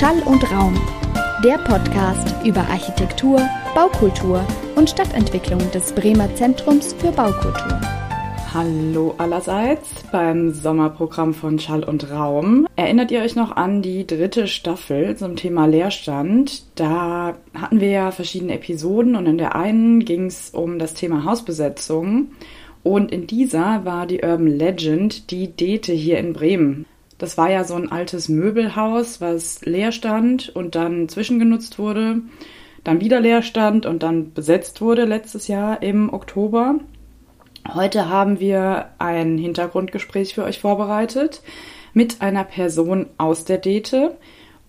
Schall und Raum, der Podcast über Architektur, Baukultur und Stadtentwicklung des Bremer Zentrums für Baukultur. Hallo allerseits beim Sommerprogramm von Schall und Raum. Erinnert ihr euch noch an die dritte Staffel zum Thema Leerstand? Da hatten wir ja verschiedene Episoden und in der einen ging es um das Thema Hausbesetzung und in dieser war die Urban Legend die Dete hier in Bremen. Das war ja so ein altes Möbelhaus, was leer stand und dann zwischengenutzt wurde, dann wieder leer stand und dann besetzt wurde letztes Jahr im Oktober. Heute haben wir ein Hintergrundgespräch für euch vorbereitet mit einer Person aus der Dete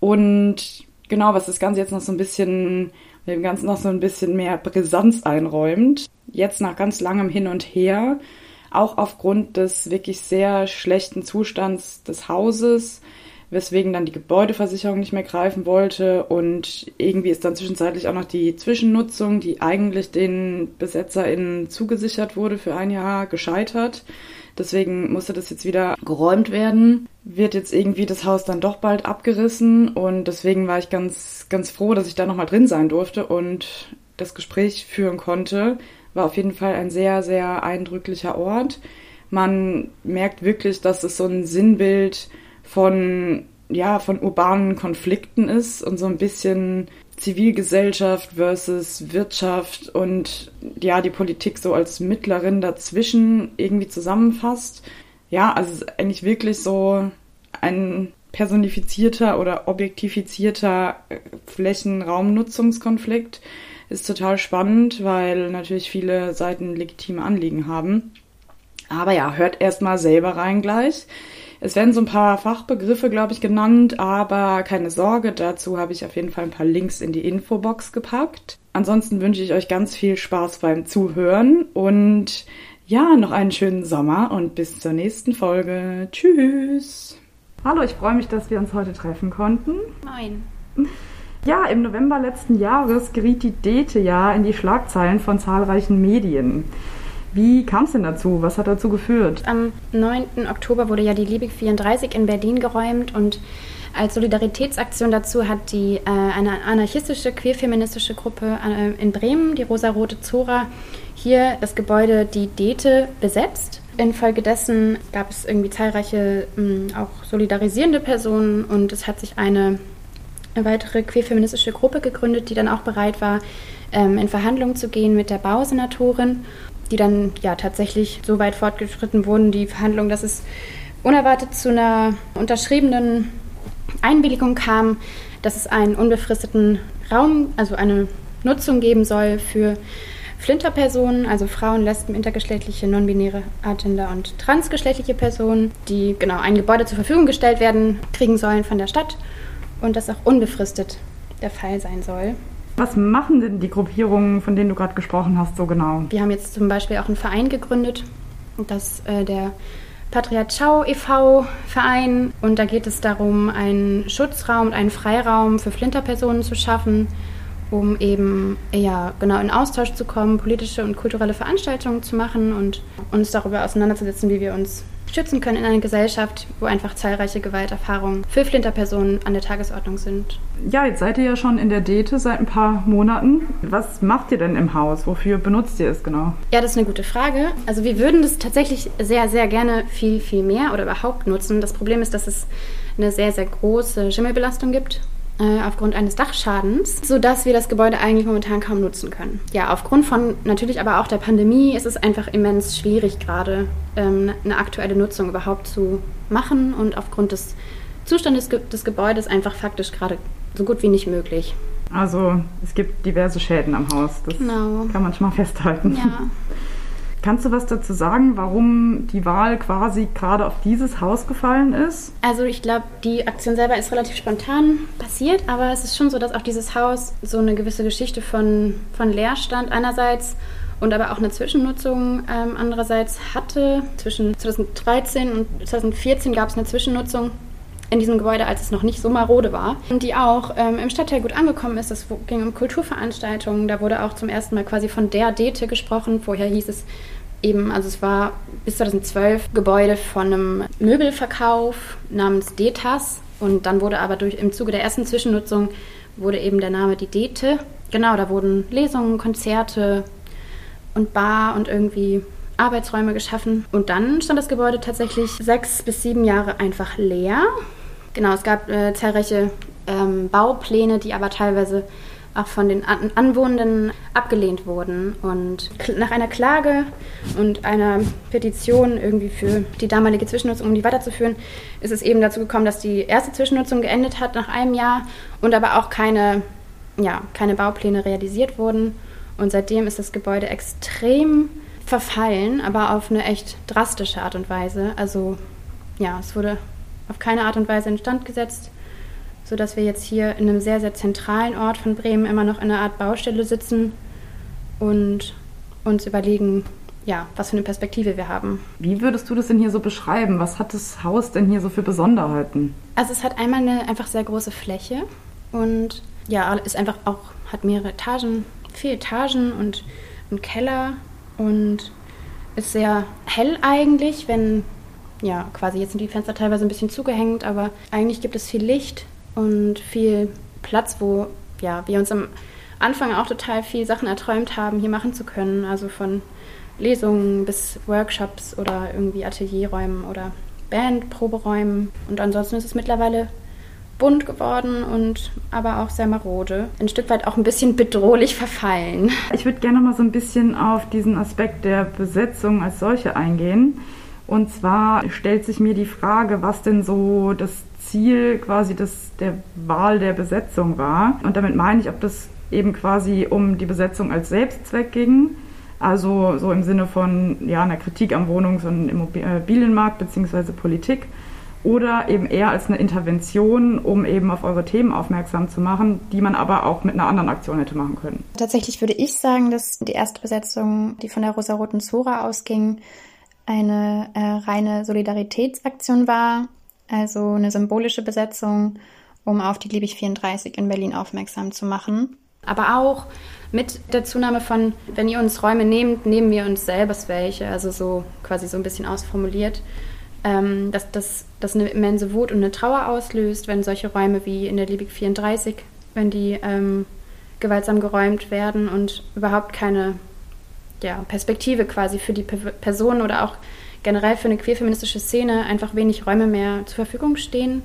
und genau, was das Ganze jetzt noch so ein bisschen, dem Ganzen noch so ein bisschen mehr Brisanz einräumt. Jetzt nach ganz langem Hin und Her auch aufgrund des wirklich sehr schlechten Zustands des Hauses, weswegen dann die Gebäudeversicherung nicht mehr greifen wollte und irgendwie ist dann zwischenzeitlich auch noch die Zwischennutzung, die eigentlich den BesetzerInnen zugesichert wurde für ein Jahr, gescheitert. Deswegen musste das jetzt wieder geräumt werden. Wird jetzt irgendwie das Haus dann doch bald abgerissen und deswegen war ich ganz, ganz froh, dass ich da nochmal drin sein durfte und das Gespräch führen konnte war auf jeden Fall ein sehr, sehr eindrücklicher Ort. Man merkt wirklich, dass es so ein Sinnbild von, ja, von urbanen Konflikten ist und so ein bisschen Zivilgesellschaft versus Wirtschaft und ja, die Politik so als Mittlerin dazwischen irgendwie zusammenfasst. Ja, also eigentlich wirklich so ein personifizierter oder objektifizierter Flächenraumnutzungskonflikt ist total spannend, weil natürlich viele Seiten legitime Anliegen haben. Aber ja, hört erstmal selber rein gleich. Es werden so ein paar Fachbegriffe, glaube ich, genannt, aber keine Sorge, dazu habe ich auf jeden Fall ein paar Links in die Infobox gepackt. Ansonsten wünsche ich euch ganz viel Spaß beim Zuhören und ja, noch einen schönen Sommer und bis zur nächsten Folge. Tschüss. Hallo, ich freue mich, dass wir uns heute treffen konnten. Moin. Ja, im November letzten Jahres geriet die Dete ja in die Schlagzeilen von zahlreichen Medien. Wie kam es denn dazu? Was hat dazu geführt? Am 9. Oktober wurde ja die Liebig 34 in Berlin geräumt und als Solidaritätsaktion dazu hat die äh, eine anarchistische queerfeministische Gruppe äh, in Bremen, die Rosa-Rote Zora, hier das Gebäude die Dete besetzt. Infolgedessen gab es irgendwie zahlreiche mh, mm, auch solidarisierende Personen und es hat sich eine eine weitere queerfeministische Gruppe gegründet, die dann auch bereit war, ähm, in Verhandlungen zu gehen mit der Bausenatorin, die dann ja tatsächlich so weit fortgeschritten wurden, die Verhandlungen, dass es unerwartet zu einer unterschriebenen Einwilligung kam, dass es einen unbefristeten Raum, also eine Nutzung geben soll für Flinterpersonen, also Frauen, Lesben, intergeschlechtliche, non-binäre, agender und transgeschlechtliche Personen, die genau ein Gebäude zur Verfügung gestellt werden, kriegen sollen von der Stadt und das auch unbefristet der Fall sein soll. Was machen denn die Gruppierungen, von denen du gerade gesprochen hast, so genau? Wir haben jetzt zum Beispiel auch einen Verein gegründet, das äh, der Patriarchau e.V. Verein und da geht es darum, einen Schutzraum und einen Freiraum für Flinterpersonen zu schaffen, um eben ja genau in Austausch zu kommen, politische und kulturelle Veranstaltungen zu machen und uns darüber auseinanderzusetzen, wie wir uns schützen können in einer Gesellschaft, wo einfach zahlreiche Gewalterfahrungen für Flinterpersonen an der Tagesordnung sind. Ja, jetzt seid ihr ja schon in der Dete seit ein paar Monaten. Was macht ihr denn im Haus? Wofür benutzt ihr es genau? Ja, das ist eine gute Frage. Also wir würden das tatsächlich sehr, sehr gerne viel, viel mehr oder überhaupt nutzen. Das Problem ist, dass es eine sehr, sehr große Schimmelbelastung gibt äh, aufgrund eines Dachschadens, sodass wir das Gebäude eigentlich momentan kaum nutzen können. Ja, aufgrund von natürlich aber auch der Pandemie ist es einfach immens schwierig gerade ähm, eine aktuelle Nutzung überhaupt zu machen und aufgrund des Zustandes des Gebäudes einfach faktisch gerade so gut wie nicht möglich. Also es gibt diverse Schäden am Haus. Das genau. kann man schon mal festhalten. Ja. Kannst du was dazu sagen, warum die Wahl quasi gerade auf dieses Haus gefallen ist? Also ich glaube, die Aktion selber ist relativ spontan passiert, aber es ist schon so, dass auch dieses Haus so eine gewisse Geschichte von, von Leerstand einerseits und aber auch eine Zwischennutzung ähm, andererseits hatte. Zwischen 2013 und 2014 gab es eine Zwischennutzung in diesem Gebäude, als es noch nicht so marode war, die auch ähm, im Stadtteil gut angekommen ist. Es ging um Kulturveranstaltungen, da wurde auch zum ersten Mal quasi von der Dete gesprochen. Vorher hieß es eben, also es war bis 2012 Gebäude von einem Möbelverkauf namens Detas Und dann wurde aber durch, im Zuge der ersten Zwischennutzung wurde eben der Name die Dete. Genau, da wurden Lesungen, Konzerte und Bar und irgendwie Arbeitsräume geschaffen. Und dann stand das Gebäude tatsächlich sechs bis sieben Jahre einfach leer. Genau, es gab äh, zahlreiche ähm, Baupläne, die aber teilweise auch von den An Anwohnenden abgelehnt wurden. Und nach einer Klage und einer Petition irgendwie für die damalige Zwischennutzung, um die weiterzuführen, ist es eben dazu gekommen, dass die erste Zwischennutzung geendet hat nach einem Jahr und aber auch keine, ja, keine Baupläne realisiert wurden. Und seitdem ist das Gebäude extrem verfallen, aber auf eine echt drastische Art und Weise. Also ja, es wurde auf keine Art und Weise instand gesetzt sodass wir jetzt hier in einem sehr, sehr zentralen Ort von Bremen immer noch in einer Art Baustelle sitzen und uns überlegen, ja, was für eine Perspektive wir haben. Wie würdest du das denn hier so beschreiben? Was hat das Haus denn hier so für Besonderheiten? Also es hat einmal eine einfach sehr große Fläche und ja, ist einfach auch, hat mehrere Etagen, vier Etagen und einen Keller und ist sehr hell eigentlich, wenn, ja, quasi jetzt sind die Fenster teilweise ein bisschen zugehängt, aber eigentlich gibt es viel Licht und viel Platz, wo ja, wir uns am Anfang auch total viel Sachen erträumt haben, hier machen zu können. Also von Lesungen bis Workshops oder irgendwie Atelierräumen oder Bandproberäumen. Und ansonsten ist es mittlerweile bunt geworden und aber auch sehr marode. Ein Stück weit auch ein bisschen bedrohlich verfallen. Ich würde gerne mal so ein bisschen auf diesen Aspekt der Besetzung als solche eingehen. Und zwar stellt sich mir die Frage, was denn so das Ziel quasi des, der Wahl der Besetzung war. Und damit meine ich, ob das eben quasi um die Besetzung als Selbstzweck ging, also so im Sinne von ja, einer Kritik am Wohnungs- und Immobilienmarkt bzw. Politik, oder eben eher als eine Intervention, um eben auf eure Themen aufmerksam zu machen, die man aber auch mit einer anderen Aktion hätte machen können. Tatsächlich würde ich sagen, dass die erste Besetzung, die von der rosaroten Zora ausging, eine äh, reine Solidaritätsaktion war, also eine symbolische Besetzung, um auf die Liebig 34 in Berlin aufmerksam zu machen. Aber auch mit der Zunahme von, wenn ihr uns Räume nehmt, nehmen wir uns selbst welche, also so quasi so ein bisschen ausformuliert, ähm, dass das dass eine immense Wut und eine Trauer auslöst, wenn solche Räume wie in der Liebig 34, wenn die ähm, gewaltsam geräumt werden und überhaupt keine ja, Perspektive quasi für die Personen oder auch generell für eine queerfeministische Szene einfach wenig Räume mehr zur Verfügung stehen.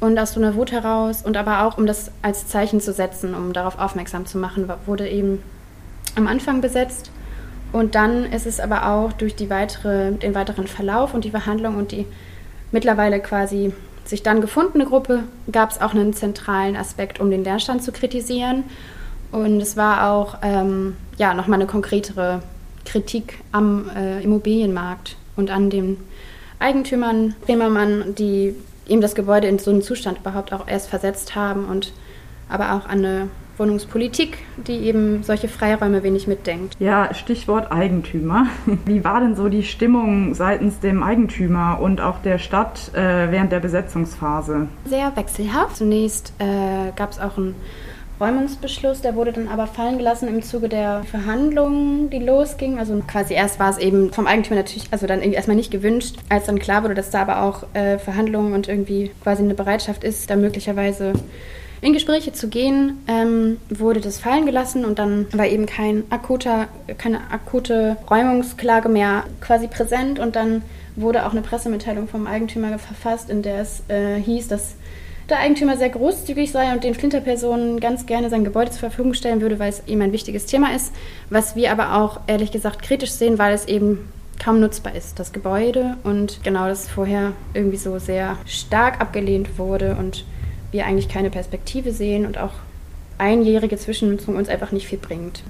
Und aus so einer Wut heraus und aber auch, um das als Zeichen zu setzen, um darauf aufmerksam zu machen, wurde eben am Anfang besetzt. Und dann ist es aber auch durch weitere, den weiteren Verlauf und die Verhandlung und die mittlerweile quasi sich dann gefundene Gruppe, gab es auch einen zentralen Aspekt, um den Leerstand zu kritisieren. Und es war auch ähm, ja, nochmal eine konkretere Kritik am äh, Immobilienmarkt und an den Eigentümern Bremermann, die ihm das Gebäude in so einen Zustand überhaupt auch erst versetzt haben und aber auch an eine Wohnungspolitik, die eben solche Freiräume wenig mitdenkt. Ja, Stichwort Eigentümer. Wie war denn so die Stimmung seitens dem Eigentümer und auch der Stadt äh, während der Besetzungsphase? Sehr wechselhaft. Zunächst äh, gab es auch ein Räumungsbeschluss, der wurde dann aber fallen gelassen im Zuge der Verhandlungen, die losgingen. Also quasi erst war es eben vom Eigentümer natürlich, also dann irgendwie erstmal nicht gewünscht, als dann klar wurde, dass da aber auch äh, Verhandlungen und irgendwie quasi eine Bereitschaft ist, da möglicherweise in Gespräche zu gehen, ähm, wurde das fallen gelassen und dann war eben kein akuter, keine akute Räumungsklage mehr quasi präsent und dann wurde auch eine Pressemitteilung vom Eigentümer verfasst, in der es äh, hieß, dass der Eigentümer sehr großzügig sei und den Flinterpersonen ganz gerne sein Gebäude zur Verfügung stellen würde, weil es ihm ein wichtiges Thema ist, was wir aber auch ehrlich gesagt kritisch sehen, weil es eben kaum nutzbar ist, das Gebäude und genau das vorher irgendwie so sehr stark abgelehnt wurde und wir eigentlich keine Perspektive sehen und auch einjährige Zwischennutzung uns einfach nicht viel bringt.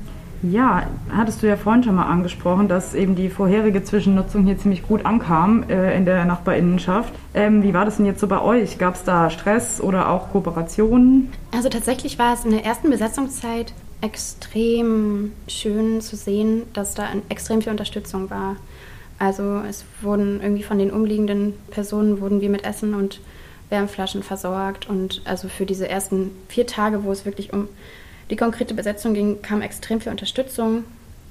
Ja, hattest du ja vorhin schon mal angesprochen, dass eben die vorherige Zwischennutzung hier ziemlich gut ankam äh, in der Nachbarinnenschaft. Ähm, wie war das denn jetzt so bei euch? Gab es da Stress oder auch Kooperationen? Also tatsächlich war es in der ersten Besetzungszeit extrem schön zu sehen, dass da extrem viel Unterstützung war. Also es wurden irgendwie von den umliegenden Personen wurden wir mit Essen und Wärmflaschen versorgt und also für diese ersten vier Tage, wo es wirklich um die konkrete Besetzung ging, kam extrem viel Unterstützung.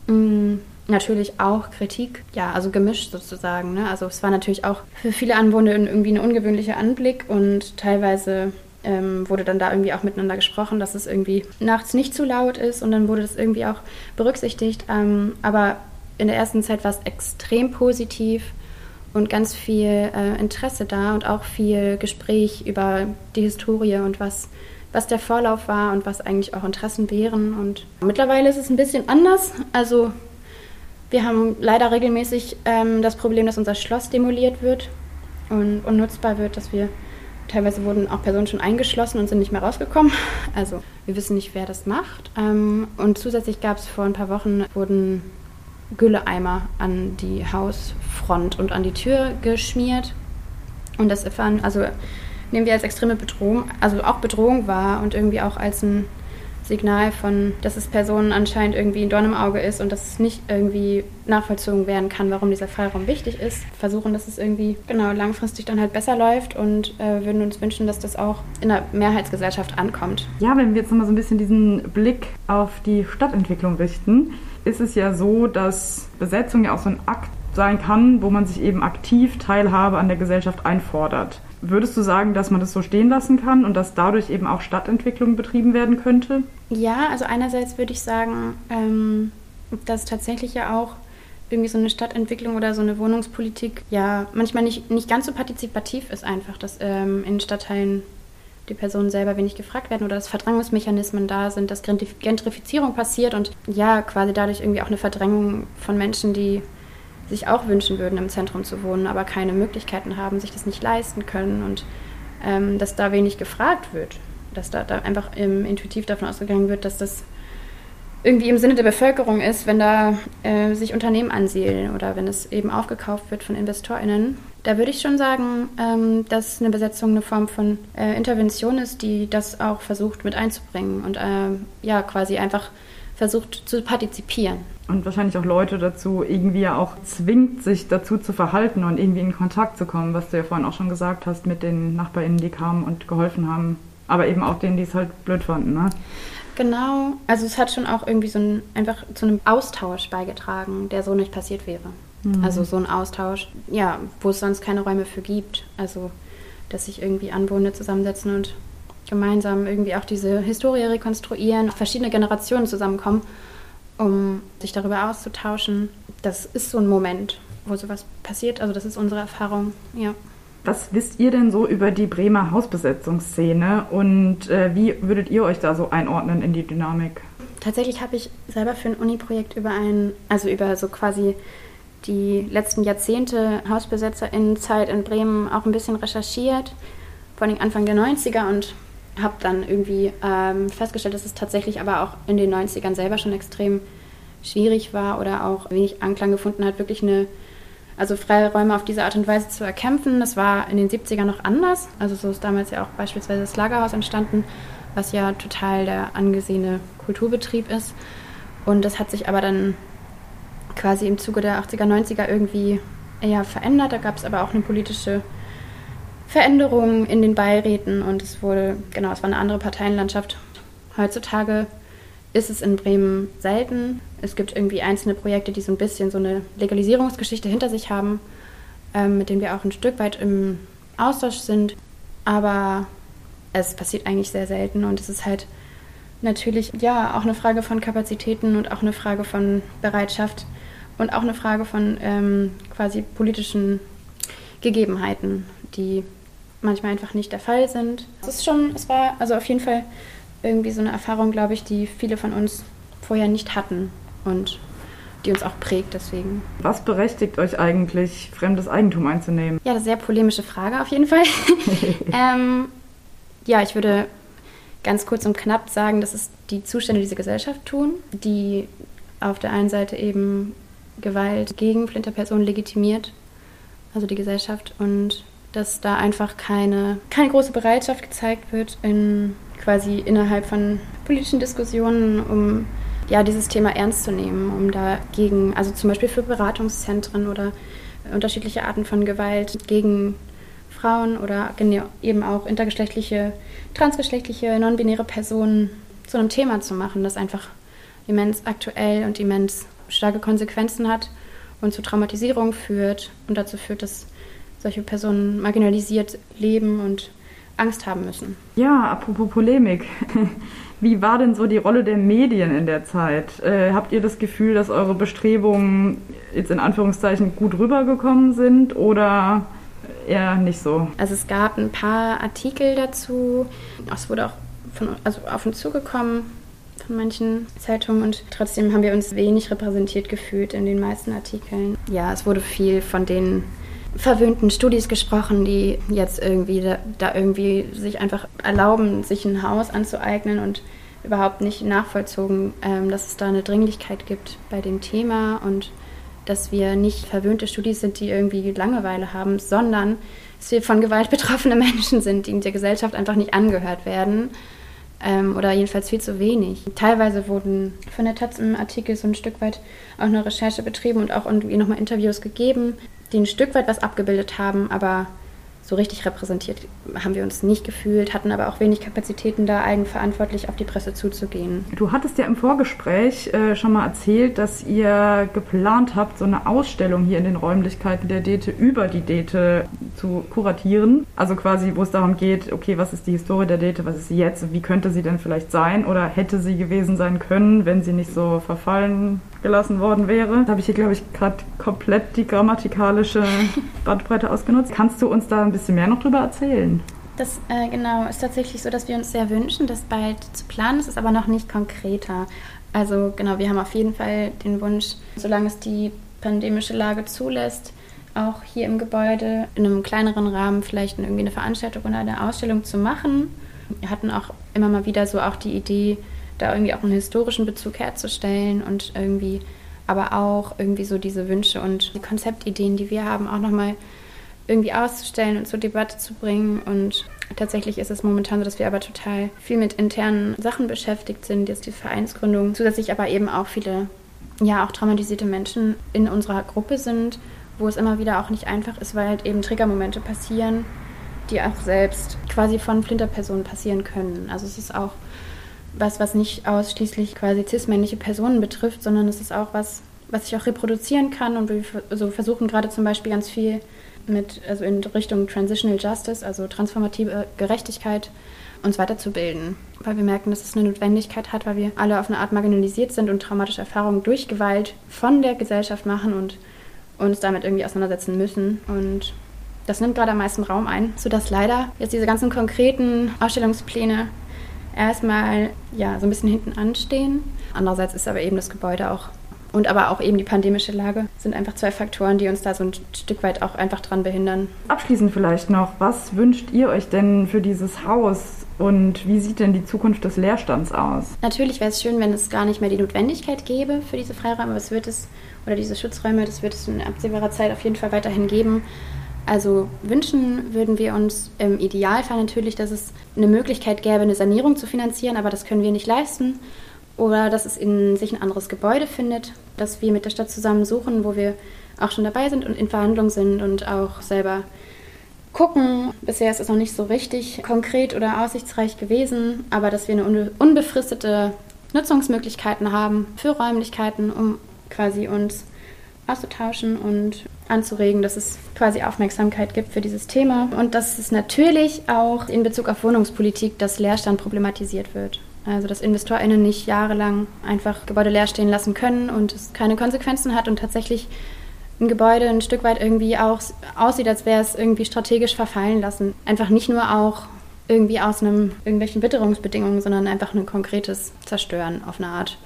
Mm, natürlich auch Kritik, ja, also gemischt sozusagen. Ne? Also es war natürlich auch für viele Anwohner irgendwie ein ungewöhnlicher Anblick und teilweise ähm, wurde dann da irgendwie auch miteinander gesprochen, dass es irgendwie nachts nicht zu laut ist und dann wurde das irgendwie auch berücksichtigt. Ähm, aber in der ersten Zeit war es extrem positiv und ganz viel äh, Interesse da und auch viel Gespräch über die Historie und was, was der Vorlauf war und was eigentlich auch Interessen wären. Und mittlerweile ist es ein bisschen anders. Also wir haben leider regelmäßig ähm, das Problem, dass unser Schloss demoliert wird und unnutzbar wird, dass wir teilweise wurden auch Personen schon eingeschlossen und sind nicht mehr rausgekommen. Also wir wissen nicht, wer das macht. Ähm, und zusätzlich gab es vor ein paar Wochen wurden Gülleeimer an die Hausfront und an die Tür geschmiert. Und das erfahren, also nehmen wir als extreme Bedrohung, also auch Bedrohung wahr und irgendwie auch als ein Signal von, dass es Personen anscheinend irgendwie ein Dorn im Auge ist und dass es nicht irgendwie nachvollzogen werden kann, warum dieser Freiraum wichtig ist. Versuchen, dass es irgendwie genau langfristig dann halt besser läuft und äh, würden uns wünschen, dass das auch in der Mehrheitsgesellschaft ankommt. Ja, wenn wir jetzt nochmal so ein bisschen diesen Blick auf die Stadtentwicklung richten, ist es ja so, dass Besetzung ja auch so ein Akt sein kann, wo man sich eben aktiv Teilhabe an der Gesellschaft einfordert. Würdest du sagen, dass man das so stehen lassen kann und dass dadurch eben auch Stadtentwicklung betrieben werden könnte? Ja, also einerseits würde ich sagen, ähm, dass tatsächlich ja auch irgendwie so eine Stadtentwicklung oder so eine Wohnungspolitik ja manchmal nicht, nicht ganz so partizipativ ist einfach, dass ähm, in Stadtteilen die Personen selber wenig gefragt werden oder dass Verdrängungsmechanismen da sind, dass Gentrifizierung passiert und ja, quasi dadurch irgendwie auch eine Verdrängung von Menschen, die sich auch wünschen würden, im Zentrum zu wohnen, aber keine Möglichkeiten haben, sich das nicht leisten können und ähm, dass da wenig gefragt wird, dass da, da einfach ähm, intuitiv davon ausgegangen wird, dass das irgendwie im Sinne der Bevölkerung ist, wenn da äh, sich Unternehmen ansiedeln oder wenn es eben aufgekauft wird von InvestorInnen. Da würde ich schon sagen, ähm, dass eine Besetzung eine Form von äh, Intervention ist, die das auch versucht mit einzubringen und äh, ja, quasi einfach versucht zu partizipieren. Und wahrscheinlich auch Leute dazu irgendwie ja auch zwingt, sich dazu zu verhalten und irgendwie in Kontakt zu kommen, was du ja vorhin auch schon gesagt hast mit den NachbarInnen, die kamen und geholfen haben, aber eben auch denen, die es halt blöd fanden, ne? Genau, also es hat schon auch irgendwie so ein, einfach zu einem Austausch beigetragen, der so nicht passiert wäre. Mhm. Also so ein Austausch, ja, wo es sonst keine Räume für gibt. Also, dass sich irgendwie Anwohner zusammensetzen und gemeinsam irgendwie auch diese Historie rekonstruieren, verschiedene Generationen zusammenkommen, um sich darüber auszutauschen. Das ist so ein Moment, wo sowas passiert. Also das ist unsere Erfahrung, ja. Was wisst ihr denn so über die Bremer Hausbesetzungsszene und äh, wie würdet ihr euch da so einordnen in die Dynamik? Tatsächlich habe ich selber für ein Uni-Projekt über ein, also über so quasi die letzten Jahrzehnte HausbesetzerInnenzeit in Bremen auch ein bisschen recherchiert, vor allem Anfang der 90er und habe dann irgendwie ähm, festgestellt, dass es tatsächlich aber auch in den 90ern selber schon extrem schwierig war oder auch wenig Anklang gefunden hat, wirklich eine also freie Räume auf diese Art und Weise zu erkämpfen. Das war in den 70ern noch anders. Also so ist damals ja auch beispielsweise das Lagerhaus entstanden, was ja total der angesehene Kulturbetrieb ist. Und das hat sich aber dann quasi im Zuge der 80er, 90er irgendwie eher verändert. Da gab es aber auch eine politische Veränderung in den Beiräten und es wurde, genau, es war eine andere Parteienlandschaft. Heutzutage ist es in Bremen selten. Es gibt irgendwie einzelne Projekte, die so ein bisschen so eine Legalisierungsgeschichte hinter sich haben, ähm, mit denen wir auch ein Stück weit im Austausch sind. Aber es passiert eigentlich sehr selten und es ist halt natürlich ja auch eine Frage von Kapazitäten und auch eine Frage von Bereitschaft und auch eine Frage von ähm, quasi politischen Gegebenheiten, die manchmal einfach nicht der Fall sind. Es ist schon, es war also auf jeden Fall irgendwie so eine Erfahrung, glaube ich, die viele von uns vorher nicht hatten und die uns auch prägt deswegen. Was berechtigt euch eigentlich, fremdes Eigentum einzunehmen? Ja, das ist eine sehr polemische Frage auf jeden Fall. ähm, ja, ich würde ganz kurz und knapp sagen, dass es die Zustände dieser Gesellschaft tun, die auf der einen Seite eben Gewalt gegen Flinterpersonen legitimiert, also die Gesellschaft, und dass da einfach keine, keine große Bereitschaft gezeigt wird in quasi innerhalb von politischen Diskussionen, um ja, dieses Thema ernst zu nehmen, um dagegen, also zum Beispiel für Beratungszentren oder unterschiedliche Arten von Gewalt gegen Frauen oder eben auch intergeschlechtliche, transgeschlechtliche, non-binäre Personen zu einem Thema zu machen, das einfach immens aktuell und immens starke Konsequenzen hat und zu Traumatisierung führt und dazu führt, dass solche Personen marginalisiert leben und Angst haben müssen. Ja, apropos Polemik. Wie war denn so die Rolle der Medien in der Zeit? Äh, habt ihr das Gefühl, dass eure Bestrebungen jetzt in Anführungszeichen gut rübergekommen sind oder eher nicht so? Also es gab ein paar Artikel dazu. Es wurde auch von, also auf uns zugekommen von manchen Zeitungen und trotzdem haben wir uns wenig repräsentiert gefühlt in den meisten Artikeln. Ja, es wurde viel von den verwöhnten Studis gesprochen, die jetzt irgendwie da, da, irgendwie sich einfach erlauben, sich ein Haus anzueignen und überhaupt nicht nachvollzogen, ähm, dass es da eine Dringlichkeit gibt bei dem Thema und dass wir nicht verwöhnte Studis sind, die irgendwie Langeweile haben, sondern dass wir von Gewalt betroffene Menschen sind, die in der Gesellschaft einfach nicht angehört werden ähm, oder jedenfalls viel zu wenig. Teilweise wurden von der Taz im Artikel so ein Stück weit auch eine Recherche betrieben und auch irgendwie nochmal Interviews gegeben, die ein Stück weit was abgebildet haben, aber so richtig repräsentiert haben wir uns nicht gefühlt, hatten aber auch wenig Kapazitäten, da eigenverantwortlich auf die Presse zuzugehen. Du hattest ja im Vorgespräch äh, schon mal erzählt, dass ihr geplant habt, so eine Ausstellung hier in den Räumlichkeiten der Dete über die Dete zu kuratieren. Also quasi, wo es darum geht, okay, was ist die Historie der Dete, was ist sie jetzt, wie könnte sie denn vielleicht sein oder hätte sie gewesen sein können, wenn sie nicht so verfallen gelassen worden wäre. Da habe ich hier, glaube ich, gerade komplett die grammatikalische Bandbreite ausgenutzt. Kannst du uns da ein bisschen mehr noch drüber erzählen? Das äh, genau ist tatsächlich so, dass wir uns sehr wünschen, das bald zu planen. Es ist aber noch nicht konkreter. Also genau, wir haben auf jeden Fall den Wunsch, solange es die pandemische Lage zulässt, auch hier im Gebäude in einem kleineren Rahmen vielleicht irgendwie eine Veranstaltung oder eine Ausstellung zu machen. Wir hatten auch immer mal wieder so auch die Idee, da irgendwie auch einen historischen Bezug herzustellen und irgendwie aber auch irgendwie so diese Wünsche und die Konzeptideen, die wir haben, auch nochmal irgendwie auszustellen und zur Debatte zu bringen. Und tatsächlich ist es momentan so, dass wir aber total viel mit internen Sachen beschäftigt sind, jetzt die Vereinsgründung, zusätzlich aber eben auch viele, ja, auch traumatisierte Menschen in unserer Gruppe sind, wo es immer wieder auch nicht einfach ist, weil halt eben Triggermomente passieren, die auch selbst quasi von Flinterpersonen passieren können. Also es ist auch was, was nicht ausschließlich quasi cis-männliche Personen betrifft, sondern es ist auch was, was ich auch reproduzieren kann. Und wir also versuchen gerade zum Beispiel ganz viel mit, also in Richtung Transitional Justice, also transformative Gerechtigkeit, uns weiterzubilden. Weil wir merken, dass es eine Notwendigkeit hat, weil wir alle auf eine Art marginalisiert sind und traumatische Erfahrungen durch Gewalt von der Gesellschaft machen und uns damit irgendwie auseinandersetzen müssen. Und das nimmt gerade am meisten Raum ein, sodass leider jetzt diese ganzen konkreten Ausstellungspläne erstmal ja, so ein bisschen hinten anstehen. Andererseits ist aber eben das Gebäude auch und aber auch eben die pandemische Lage sind einfach zwei Faktoren, die uns da so ein Stück weit auch einfach dran behindern. Abschließend vielleicht noch, was wünscht ihr euch denn für dieses Haus und wie sieht denn die Zukunft des Leerstands aus? Natürlich wäre es schön, wenn es gar nicht mehr die Notwendigkeit gäbe für diese Freiräume, aber es wird es, oder diese Schutzräume, das wird es in absehbarer Zeit auf jeden Fall weiterhin geben. Also wünschen würden wir uns im Idealfall natürlich, dass es eine Möglichkeit gäbe, eine Sanierung zu finanzieren, aber das können wir nicht leisten. Oder dass es in sich ein anderes Gebäude findet, dass wir mit der Stadt zusammen suchen, wo wir auch schon dabei sind und in Verhandlung sind und auch selber gucken. Bisher ist es noch nicht so richtig konkret oder aussichtsreich gewesen, aber dass wir eine unbefristete Nutzungsmöglichkeiten haben für Räumlichkeiten, um quasi uns auszutauschen und anzuregen, dass es quasi Aufmerksamkeit gibt für dieses Thema und dass es natürlich auch in Bezug auf Wohnungspolitik das Leerstand problematisiert wird. Also dass InvestorInnen nicht jahrelang einfach Gebäude leer stehen lassen können und es keine Konsequenzen hat und tatsächlich ein Gebäude ein Stück weit irgendwie auch aussieht, als wäre es irgendwie strategisch verfallen lassen. Einfach nicht nur auch irgendwie aus einem irgendwelchen Witterungsbedingungen, sondern einfach ein konkretes Zerstören auf eine Art.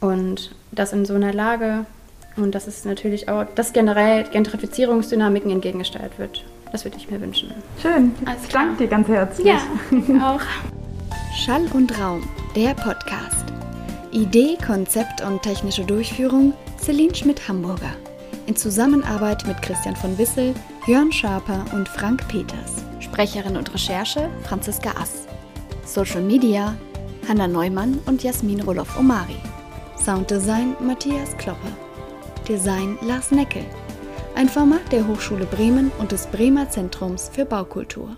Und das in so einer Lage und das ist natürlich auch, dass generell Gentrifizierungsdynamiken entgegengesteuert wird. Das würde ich mir wünschen. Schön. Alles klar. Danke dir ganz herzlich. Ja, auch. Schall und Raum, der Podcast. Idee, Konzept und technische Durchführung Celine Schmidt-Hamburger. In Zusammenarbeit mit Christian von Wissel, Jörn Schaper und Frank Peters. Sprecherin und Recherche Franziska Ass. Social Media Hanna Neumann und Jasmin Roloff-Omari. Sounddesign Matthias Kloppe. Design Lars Neckel. Ein Format der Hochschule Bremen und des Bremer Zentrums für Baukultur.